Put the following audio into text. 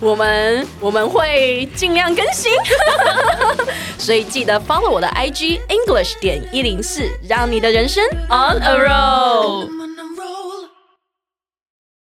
我们我们会尽量更新，所以记得 follow 我的 IG English 点一零四，让你的人生 on a roll。